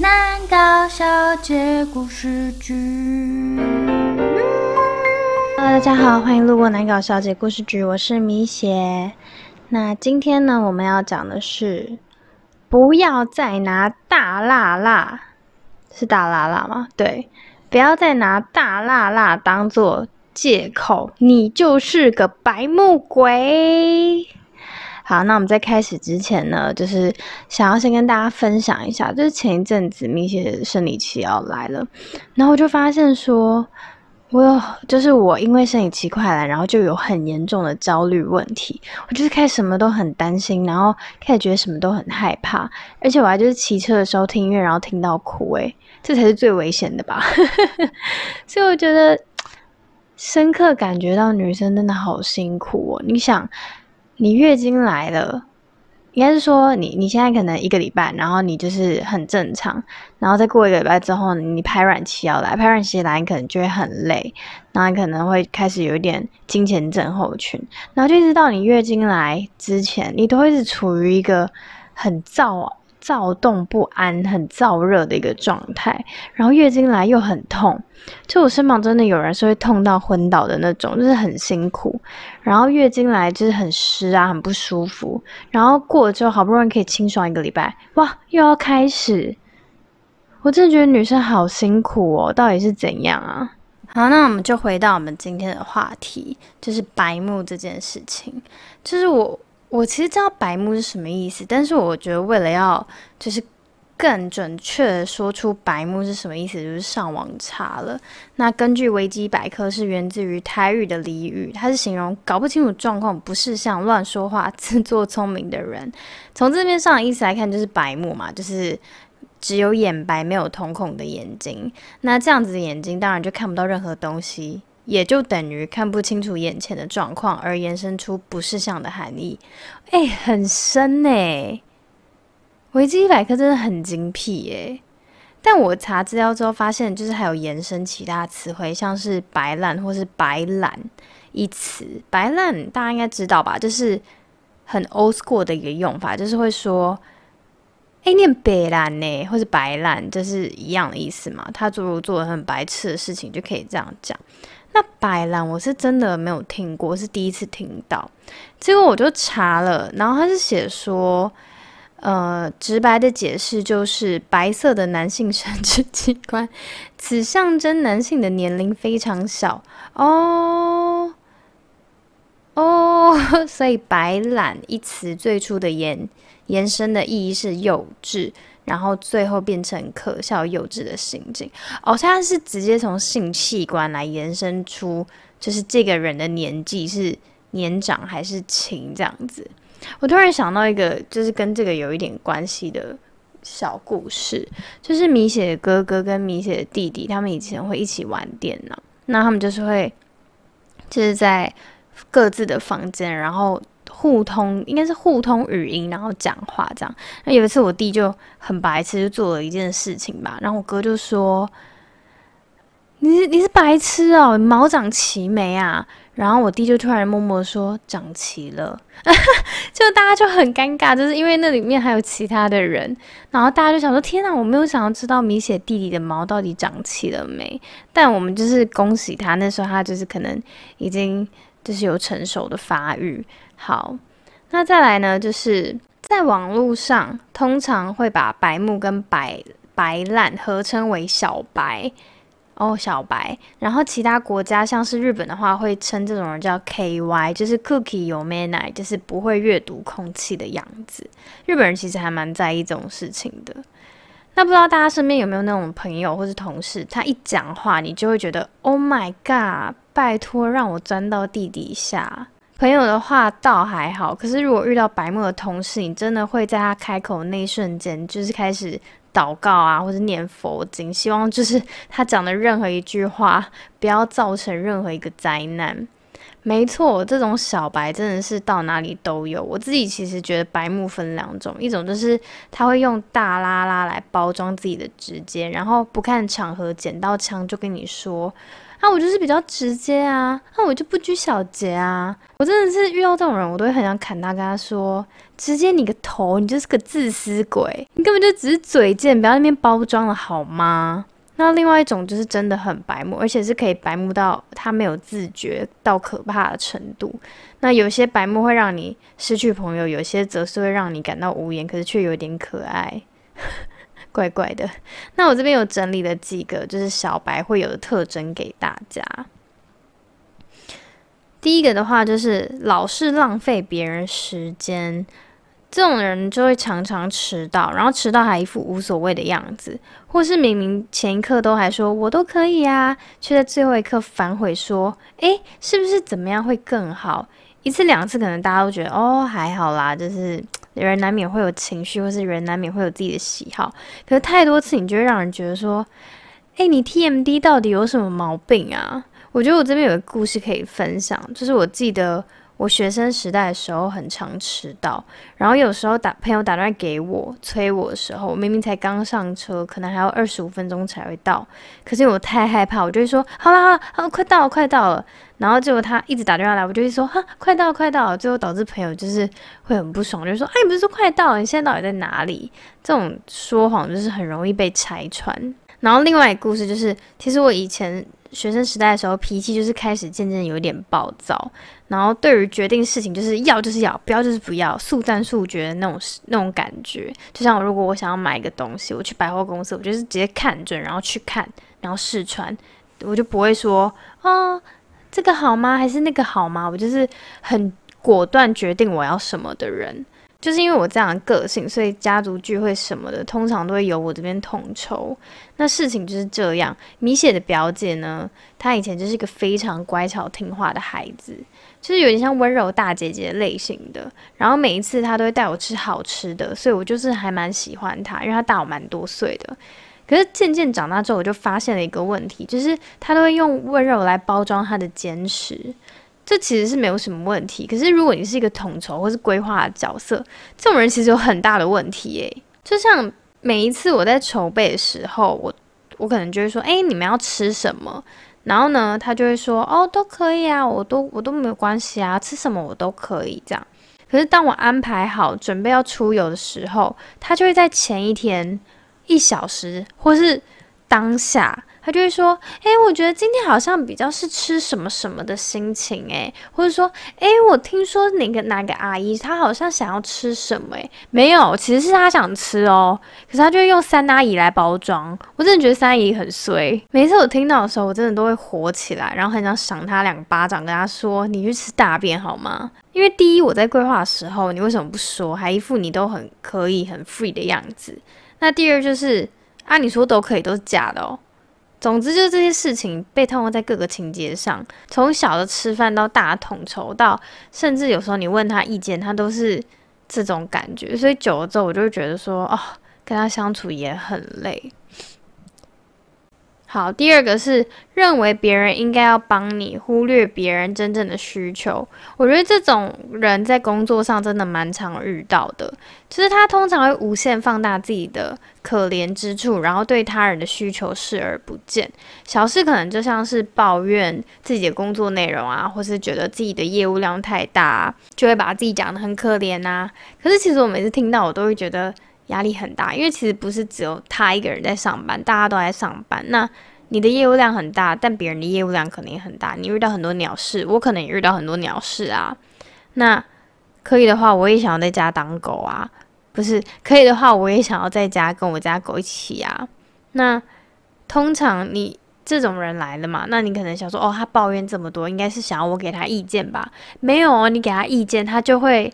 南搞小姐故事局。Hello，大家好，欢迎路过南搞小姐故事局，我是米雪。那今天呢，我们要讲的是，不要再拿大辣辣，是大辣辣吗？对，不要再拿大辣辣当做借口，你就是个白目鬼。好，那我们在开始之前呢，就是想要先跟大家分享一下，就是前一阵子蜜雪生理期要来了，然后我就发现说，我有就是我因为生理期快来，然后就有很严重的焦虑问题，我就是开始什么都很担心，然后开始觉得什么都很害怕，而且我还就是骑车的时候听音乐，然后听到哭，诶，这才是最危险的吧？所以我觉得深刻感觉到女生真的好辛苦哦，你想。你月经来了，应该是说你你现在可能一个礼拜，然后你就是很正常，然后再过一个礼拜之后，你排卵期要来，排卵期来你可能就会很累，然后你可能会开始有一点金钱症候群，然后就一直到你月经来之前，你都会是处于一个很躁。躁动不安、很燥热的一个状态，然后月经来又很痛，就我身旁真的有人是会痛到昏倒的那种，就是很辛苦。然后月经来就是很湿啊，很不舒服。然后过了之后，好不容易可以清爽一个礼拜，哇，又要开始。我真的觉得女生好辛苦哦，到底是怎样啊？好，那我们就回到我们今天的话题，就是白目这件事情，就是我。我其实知道“白目”是什么意思，但是我觉得为了要就是更准确的说出“白目”是什么意思，就是上网查了。那根据维基百科，是源自于台语的俚语，它是形容搞不清楚状况、不是像乱说话、自作聪明的人。从字面上的意思来看，就是白目嘛，就是只有眼白没有瞳孔的眼睛。那这样子的眼睛，当然就看不到任何东西。也就等于看不清楚眼前的状况，而延伸出不是像的含义。哎，很深呢。维基百科真的很精辟哎。但我查资料之后发现，就是还有延伸其他词汇，像是“白烂”或是“白烂”一词。“白烂”大家应该知道吧？就是很 old school 的一个用法，就是会说“哎，念白烂呢”或是“白烂”，就是一样的意思嘛。他做如做了很白痴的事情，就可以这样讲。那白兰我是真的没有听过，是第一次听到。结果我就查了，然后他是写说，呃，直白的解释就是白色的男性生殖器官，此象征男性的年龄非常小哦哦，所以白兰一词最初的延延伸的意义是幼稚。然后最后变成可笑幼稚的心境哦，现在是直接从性器官来延伸出，就是这个人的年纪是年长还是轻这样子。我突然想到一个，就是跟这个有一点关系的小故事，就是米雪的哥哥跟米雪的弟弟，他们以前会一起玩电脑，那他们就是会就是在各自的房间，然后。互通应该是互通语音，然后讲话这样。那有一次我弟就很白痴，就做了一件事情吧。然后我哥就说：“你你是白痴哦，毛长齐没啊？”然后我弟就突然默默说：“长齐了。”就大家就很尴尬，就是因为那里面还有其他的人。然后大家就想说：“天哪，我没有想要知道米雪弟弟的毛到底长齐了没？”但我们就是恭喜他，那时候他就是可能已经就是有成熟的发育。好，那再来呢？就是在网络上，通常会把白目跟白白烂合称为小白哦，小白。然后其他国家，像是日本的话，会称这种人叫 KY，就是 Cookie 有 Manai，就是不会阅读空气的样子。日本人其实还蛮在意这种事情的。那不知道大家身边有没有那种朋友或是同事，他一讲话，你就会觉得 Oh my God，拜托让我钻到地底下。朋友的话倒还好，可是如果遇到白目的同事，你真的会在他开口那一瞬间，就是开始祷告啊，或者念佛经，希望就是他讲的任何一句话不要造成任何一个灾难。没错，这种小白真的是到哪里都有。我自己其实觉得白目分两种，一种就是他会用大拉拉来包装自己的直接，然后不看场合捡到枪就跟你说。啊，我就是比较直接啊，那我就不拘小节啊。我真的是遇到这种人，我都会很想砍他，跟他说：直接你个头，你就是个自私鬼，你根本就只是嘴贱，不要那边包装了好吗？那另外一种就是真的很白目，而且是可以白目到他没有自觉到可怕的程度。那有些白目会让你失去朋友，有些则是会让你感到无言，可是却有点可爱。怪怪的，那我这边有整理了几个，就是小白会有的特征给大家。第一个的话，就是老是浪费别人时间，这种人就会常常迟到，然后迟到还一副无所谓的样子，或是明明前一刻都还说我都可以啊，却在最后一刻反悔说，诶，是不是怎么样会更好？一次两次可能大家都觉得哦还好啦，就是人难免会有情绪，或是人难免会有自己的喜好。可是太多次，你就会让人觉得说，哎，你 TMD 到底有什么毛病啊？我觉得我这边有个故事可以分享，就是我记得。我学生时代的时候很常迟到，然后有时候打朋友打电话给我催我的时候，我明明才刚上车，可能还要二十五分钟才会到，可是我太害怕，我就会说好了好了好，快到了快到了，然后结果他一直打电话来，我就会说哈快到快到了，最后导致朋友就是会很不爽，就说哎你不是说快到了，你现在到底在哪里？这种说谎就是很容易被拆穿。然后另外一个故事就是，其实我以前。学生时代的时候，脾气就是开始渐渐有点暴躁，然后对于决定事情就是要就是要，不要就是不要，速战速决的那种那种感觉。就像如果我想要买一个东西，我去百货公司，我就是直接看准，然后去看，然后试穿，我就不会说哦这个好吗？还是那个好吗？我就是很果断决定我要什么的人。就是因为我这样的个性，所以家族聚会什么的，通常都会由我这边统筹。那事情就是这样。米雪的表姐呢，她以前就是一个非常乖巧听话的孩子，就是有点像温柔大姐姐类型的。然后每一次她都会带我吃好吃的，所以我就是还蛮喜欢她，因为她大我蛮多岁的。可是渐渐长大之后，我就发现了一个问题，就是她都会用温柔来包装她的坚持。这其实是没有什么问题，可是如果你是一个统筹或是规划的角色，这种人其实有很大的问题诶。就像每一次我在筹备的时候，我我可能就会说，哎，你们要吃什么？然后呢，他就会说，哦，都可以啊，我都我都没有关系啊，吃什么我都可以这样。可是当我安排好准备要出游的时候，他就会在前一天一小时或是当下。他就会说：“哎，我觉得今天好像比较是吃什么什么的心情，哎，或者说，哎，我听说哪个哪个阿姨她好像想要吃什么，哎，没有，其实是她想吃哦，可是她就会用三阿姨来包装。我真的觉得三阿姨很衰。每次我听到的时候，我真的都会火起来，然后很想赏她两巴掌，跟她说：你去吃大便好吗？因为第一，我在规划的时候，你为什么不说，还一副你都很可以很 free 的样子？那第二就是，啊，你说都可以，都是假的哦。”总之就是这些事情被套用在各个情节上，从小的吃饭到大统筹，到甚至有时候你问他意见，他都是这种感觉。所以久了之后，我就会觉得说，哦，跟他相处也很累。好，第二个是认为别人应该要帮你，忽略别人真正的需求。我觉得这种人在工作上真的蛮常遇到的，就是他通常会无限放大自己的可怜之处，然后对他人的需求视而不见。小事可能就像是抱怨自己的工作内容啊，或是觉得自己的业务量太大，就会把自己讲得很可怜啊。可是其实我每次听到，我都会觉得。压力很大，因为其实不是只有他一个人在上班，大家都在上班。那你的业务量很大，但别人的业务量可能也很大。你遇到很多鸟事，我可能也遇到很多鸟事啊。那可以的话，我也想要在家当狗啊。不是可以的话，我也想要在家跟我家狗一起啊。那通常你这种人来了嘛，那你可能想说，哦，他抱怨这么多，应该是想要我给他意见吧？没有哦，你给他意见，他就会。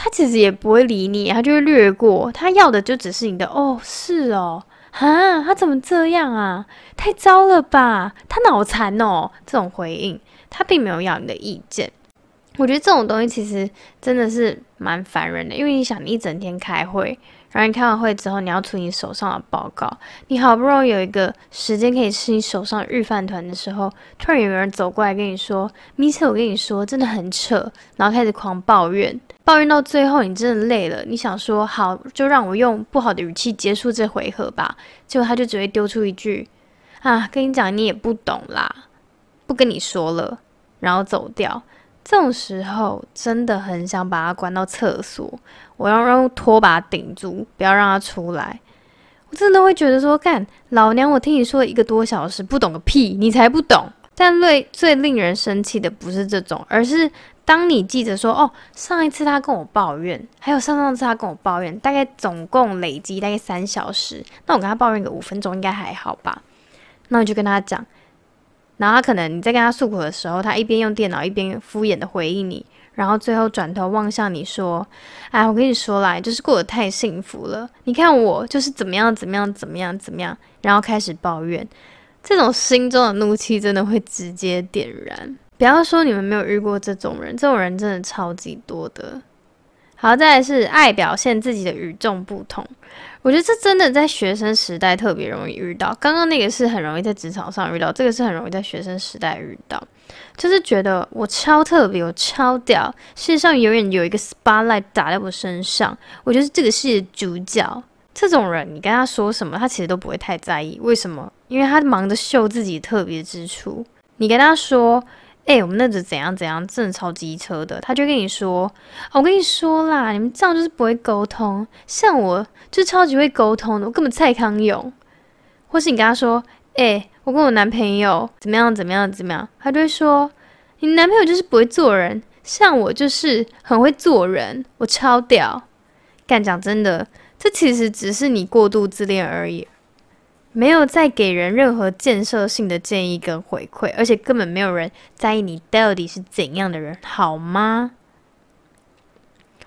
他其实也不会理你，他就会略过。他要的就只是你的哦，是哦，啊，他怎么这样啊？太糟了吧？他脑残哦！这种回应，他并没有要你的意见。我觉得这种东西其实真的是蛮烦人的，因为你想，你一整天开会，然后你开完会之后，你要出你手上的报告，你好不容易有一个时间可以吃你手上的日饭团的时候，突然有人走过来跟你说：“米切，我跟你说，真的很扯。”然后开始狂抱怨，抱怨到最后，你真的累了，你想说好，就让我用不好的语气结束这回合吧。结果他就只会丢出一句：“啊，跟你讲，你也不懂啦，不跟你说了。”然后走掉。这种时候真的很想把他关到厕所，我要用拖把顶住，不要让他出来。我真的会觉得说，干老娘，我听你说一个多小时，不懂个屁，你才不懂。但最最令人生气的不是这种，而是当你记着说，哦，上一次他跟我抱怨，还有上上次他跟我抱怨，大概总共累积大概三小时，那我跟他抱怨个五分钟应该还好吧？那我就跟他讲。然后他可能你在跟他诉苦的时候，他一边用电脑一边敷衍的回应你，然后最后转头望向你说：“哎，我跟你说啦，就是过得太幸福了。你看我就是怎么样怎么样怎么样怎么样，然后开始抱怨，这种心中的怒气真的会直接点燃。不要说你们没有遇过这种人，这种人真的超级多的。好，再来是爱表现自己的与众不同。”我觉得这真的在学生时代特别容易遇到，刚刚那个是很容易在职场上遇到，这个是很容易在学生时代遇到，就是觉得我超特别，我超屌，世界上永远有一个 spotlight 打在我身上，我就是这个世界主角。这种人，你跟他说什么，他其实都不会太在意。为什么？因为他忙着秀自己特别之处。你跟他说。哎，我们那只怎样怎样，真的超机车的。他就跟你说：“我跟你说啦，你们这样就是不会沟通。像我就超级会沟通的，我根本蔡康永。或是你跟他说：哎，我跟我男朋友怎么样怎么样怎么样，他就会说：你男朋友就是不会做人，像我就是很会做人，我超屌。干讲真的，这其实只是你过度自恋而已。”没有再给人任何建设性的建议跟回馈，而且根本没有人在意你到底是怎样的人，好吗？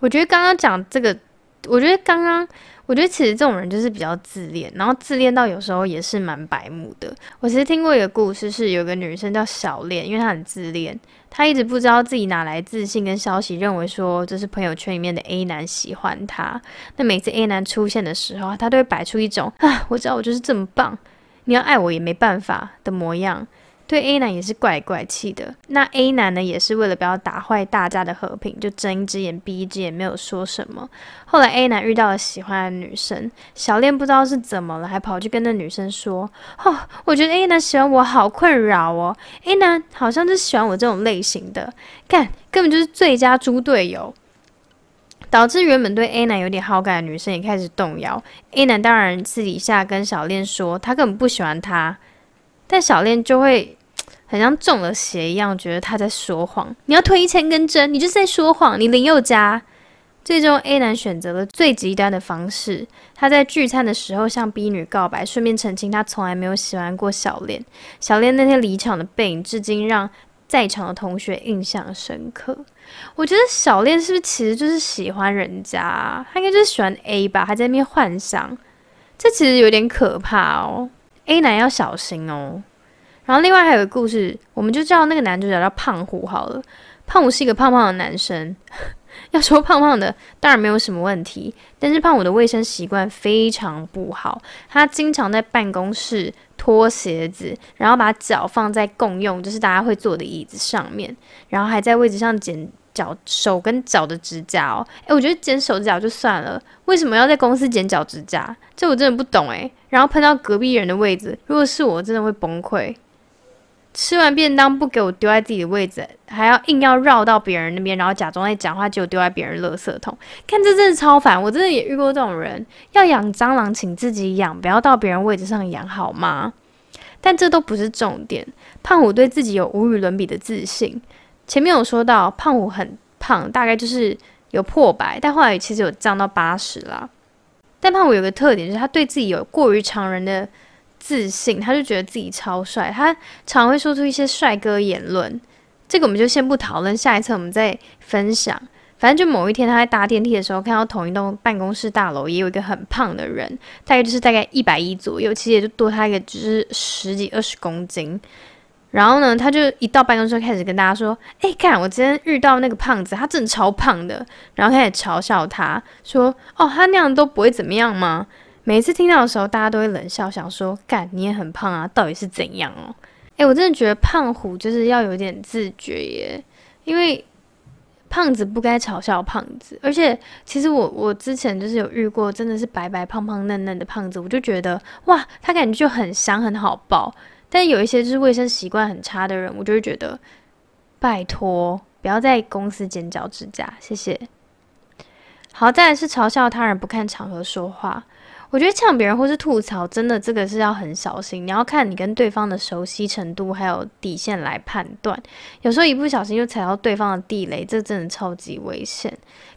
我觉得刚刚讲这个，我觉得刚刚。我觉得其实这种人就是比较自恋，然后自恋到有时候也是蛮白目的。我其实听过一个故事，是有个女生叫小恋，因为她很自恋，她一直不知道自己哪来自信跟消息，认为说这是朋友圈里面的 A 男喜欢她。那每次 A 男出现的时候，她都会摆出一种啊，我知道我就是这么棒，你要爱我也没办法的模样。对 A 男也是怪怪气的，那 A 男呢也是为了不要打坏大家的和平，就睁一只眼闭一只眼，没有说什么。后来 A 男遇到了喜欢的女生，小恋不知道是怎么了，还跑去跟那女生说：“哦，我觉得 A 男喜欢我好困扰哦，A 男好像是喜欢我这种类型的，干根本就是最佳猪队友。”导致原本对 A 男有点好感的女生也开始动摇。A 男当然私底下跟小恋说，他根本不喜欢他，但小恋就会。很像中了邪一样，觉得他在说谎。你要推一千根针，你就是在说谎。你林宥嘉。最终 A 男选择了最极端的方式，他在聚餐的时候向 B 女告白，顺便澄清他从来没有喜欢过小恋。小恋那天离场的背影，至今让在场的同学印象深刻。我觉得小恋是不是其实就是喜欢人家？他应该就是喜欢 A 吧？还在那边幻想，这其实有点可怕哦。A 男要小心哦。然后另外还有个故事，我们就叫那个男主角叫胖虎好了。胖虎是一个胖胖的男生，要说胖胖的当然没有什么问题，但是胖虎的卫生习惯非常不好，他经常在办公室脱鞋子，然后把脚放在共用就是大家会坐的椅子上面，然后还在位置上剪脚手跟脚的指甲哦。诶，我觉得剪手指甲就算了，为什么要在公司剪脚指甲？这我真的不懂诶。然后喷到隔壁人的位置，如果是我，真的会崩溃。吃完便当不给我丢在自己的位置，还要硬要绕到别人那边，然后假装在讲话，结果丢在别人垃圾桶。看这真的超烦，我真的也遇过这种人。要养蟑螂，请自己养，不要到别人位置上养，好吗？但这都不是重点。胖虎对自己有无与伦比的自信。前面有说到，胖虎很胖，大概就是有破百，但后来其实有降到八十啦。但胖虎有个特点，就是他对自己有过于常人的。自信，他就觉得自己超帅，他常会说出一些帅哥言论。这个我们就先不讨论，下一次我们再分享。反正就某一天他在搭电梯的时候，看到同一栋办公室大楼也有一个很胖的人，大概就是大概一百一左右，其实也就多他一个，只是十几二十公斤。然后呢，他就一到办公室开始跟大家说：“哎，看我今天遇到那个胖子，他真的超胖的。”然后开始嘲笑他说：“哦，他那样都不会怎么样吗？”每次听到的时候，大家都会冷笑，想说：“干，你也很胖啊，到底是怎样哦？”哎，我真的觉得胖虎就是要有点自觉耶，因为胖子不该嘲笑胖子。而且，其实我我之前就是有遇过，真的是白白胖胖嫩嫩的胖子，我就觉得哇，他感觉就很香，很好抱。但有一些就是卫生习惯很差的人，我就会觉得，拜托不要在公司剪脚指甲，谢谢。好，再来是嘲笑他人不看场合说话。我觉得呛别人或是吐槽，真的这个是要很小心。你要看你跟对方的熟悉程度还有底线来判断。有时候一不小心就踩到对方的地雷，这真的超级危险。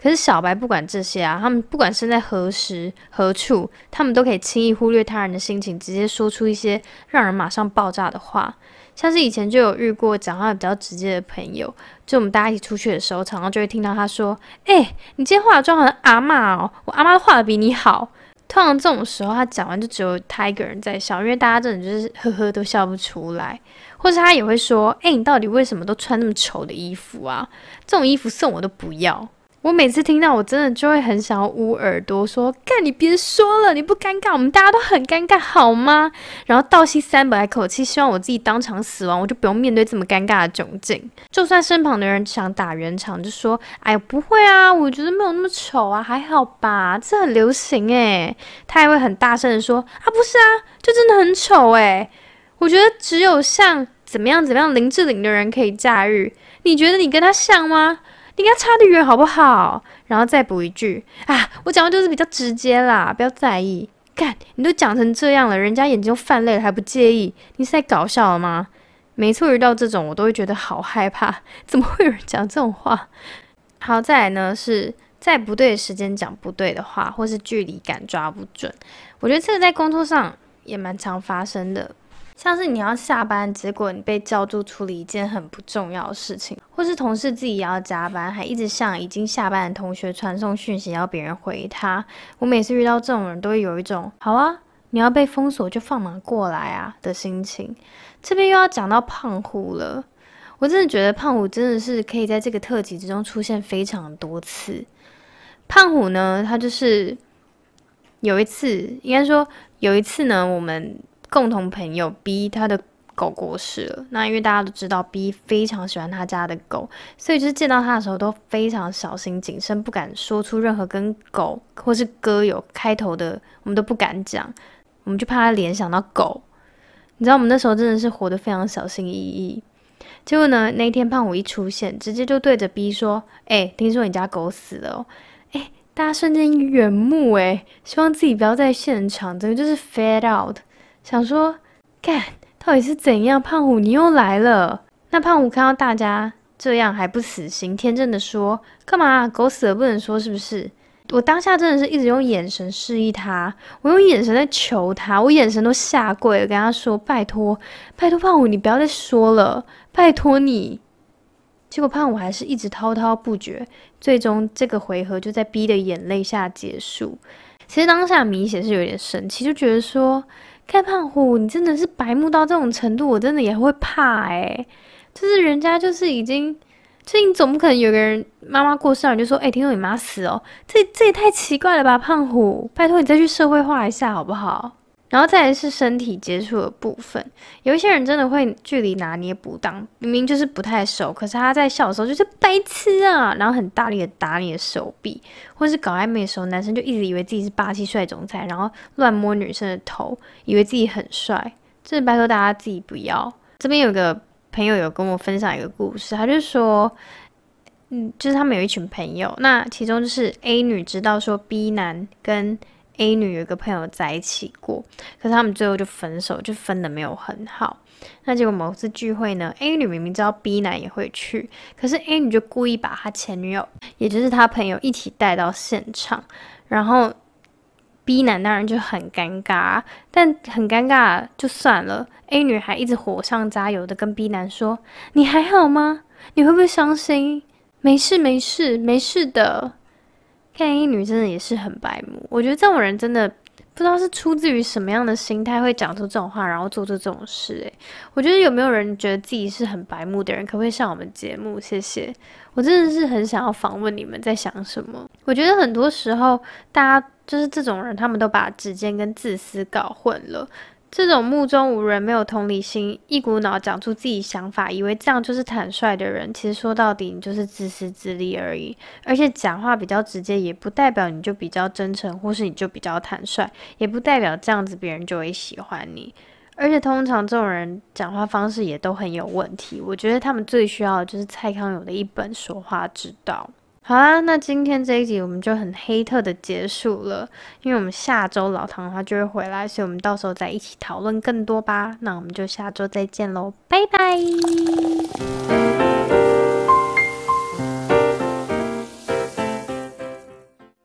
可是小白不管这些啊，他们不管身在何时何处，他们都可以轻易忽略他人的心情，直接说出一些让人马上爆炸的话。像是以前就有遇过讲话比较直接的朋友，就我们大家一起出去的时候，常常就会听到他说：“哎，你今天化的妆很阿妈哦，我阿妈都画的比你好。”通常这种时候，他讲完就只有他一个人在笑，因为大家真的就是呵呵都笑不出来，或者他也会说：“哎，你到底为什么都穿那么丑的衣服啊？这种衣服送我都不要。”我每次听到，我真的就会很想要捂耳朵，说：“干，你别说了，你不尴尬，我们大家都很尴尬，好吗？”然后倒吸三百口气，希望我自己当场死亡，我就不用面对这么尴尬的窘境。就算身旁的人想打圆场，就说：“哎呀，不会啊，我觉得没有那么丑啊，还好吧，这很流行诶。”他还会很大声的说：“啊，不是啊，就真的很丑诶。我觉得只有像怎么样怎么样林志玲的人可以驾驭，你觉得你跟他像吗？”你跟他差得远好不好？然后再补一句啊，我讲的就是比较直接啦，不要在意。干，你都讲成这样了，人家眼睛都泛泪了还不介意？你是在搞笑了吗？每次遇到这种，我都会觉得好害怕，怎么会有人讲这种话？好，再来呢，是在不对的时间讲不对的话，或是距离感抓不准。我觉得这个在工作上也蛮常发生的。像是你要下班，结果你被叫住处理一件很不重要的事情，或是同事自己也要加班，还一直向已经下班的同学传送讯息要别人回他。我每次遇到这种人都会有一种“好啊，你要被封锁就放马过来啊”的心情。这边又要讲到胖虎了，我真的觉得胖虎真的是可以在这个特辑之中出现非常多次。胖虎呢，他就是有一次，应该说有一次呢，我们。共同朋友 B 他的狗过世了，那因为大家都知道 B 非常喜欢他家的狗，所以就是见到他的时候都非常小心谨慎，不敢说出任何跟狗或是歌有开头的，我们都不敢讲，我们就怕他联想到狗。你知道我们那时候真的是活得非常小心翼翼。结果呢，那天胖虎一出现，直接就对着 B 说：“哎，听说你家狗死了哦。”哎，大家瞬间远目哎，希望自己不要在现场，整个就是 fade out。想说，干，到底是怎样？胖虎，你又来了。那胖虎看到大家这样还不死心，天真的说：“干嘛？狗死了不能说是不是？”我当下真的是一直用眼神示意他，我用眼神在求他，我眼神都下跪了，跟他说：“拜托，拜托胖虎，你不要再说了，拜托你。”结果胖虎还是一直滔滔不绝，最终这个回合就在逼的眼泪下结束。其实当下米血是有点生气，就觉得说。开胖虎，你真的是白目到这种程度，我真的也会怕哎。就是人家就是已经，就你总不可能有个人妈妈过世了，你就说，哎，听说你妈死哦，这这也太奇怪了吧，胖虎，拜托你再去社会化一下好不好？然后再来是身体接触的部分，有一些人真的会距离拿捏不当，明明就是不太熟，可是他在笑的时候就是白痴啊，然后很大力的打你的手臂，或是搞暧昧的时候，男生就一直以为自己是霸气帅总裁，然后乱摸女生的头，以为自己很帅，真的拜托大家自己不要。这边有个朋友有跟我分享一个故事，他就说，嗯，就是他们有一群朋友，那其中就是 A 女知道说 B 男跟 A 女有一个朋友在一起过，可是他们最后就分手，就分的没有很好。那结果某次聚会呢，A 女明明知道 B 男也会去，可是 A 女就故意把她前女友，也就是她朋友一起带到现场，然后 B 男当然就很尴尬，但很尴尬就算了，A 女还一直火上加油的跟 B 男说：“你还好吗？你会不会伤心？没事没事没事的。”看一女真的也是很白目，我觉得这种人真的不知道是出自于什么样的心态会讲出这种话，然后做出这种事。诶，我觉得有没有人觉得自己是很白目的人，可不可以上我们节目？谢谢，我真的是很想要访问你们在想什么。我觉得很多时候大家就是这种人，他们都把指尖跟自私搞混了。这种目中无人、没有同理心、一股脑讲出自己想法，以为这样就是坦率的人，其实说到底你就是自私自利而已。而且讲话比较直接，也不代表你就比较真诚，或是你就比较坦率，也不代表这样子别人就会喜欢你。而且通常这种人讲话方式也都很有问题。我觉得他们最需要的就是蔡康永的一本说话之道。好啦，那今天这一集我们就很黑特的结束了，因为我们下周老唐的话就会回来，所以我们到时候再一起讨论更多吧。那我们就下周再见喽，拜拜。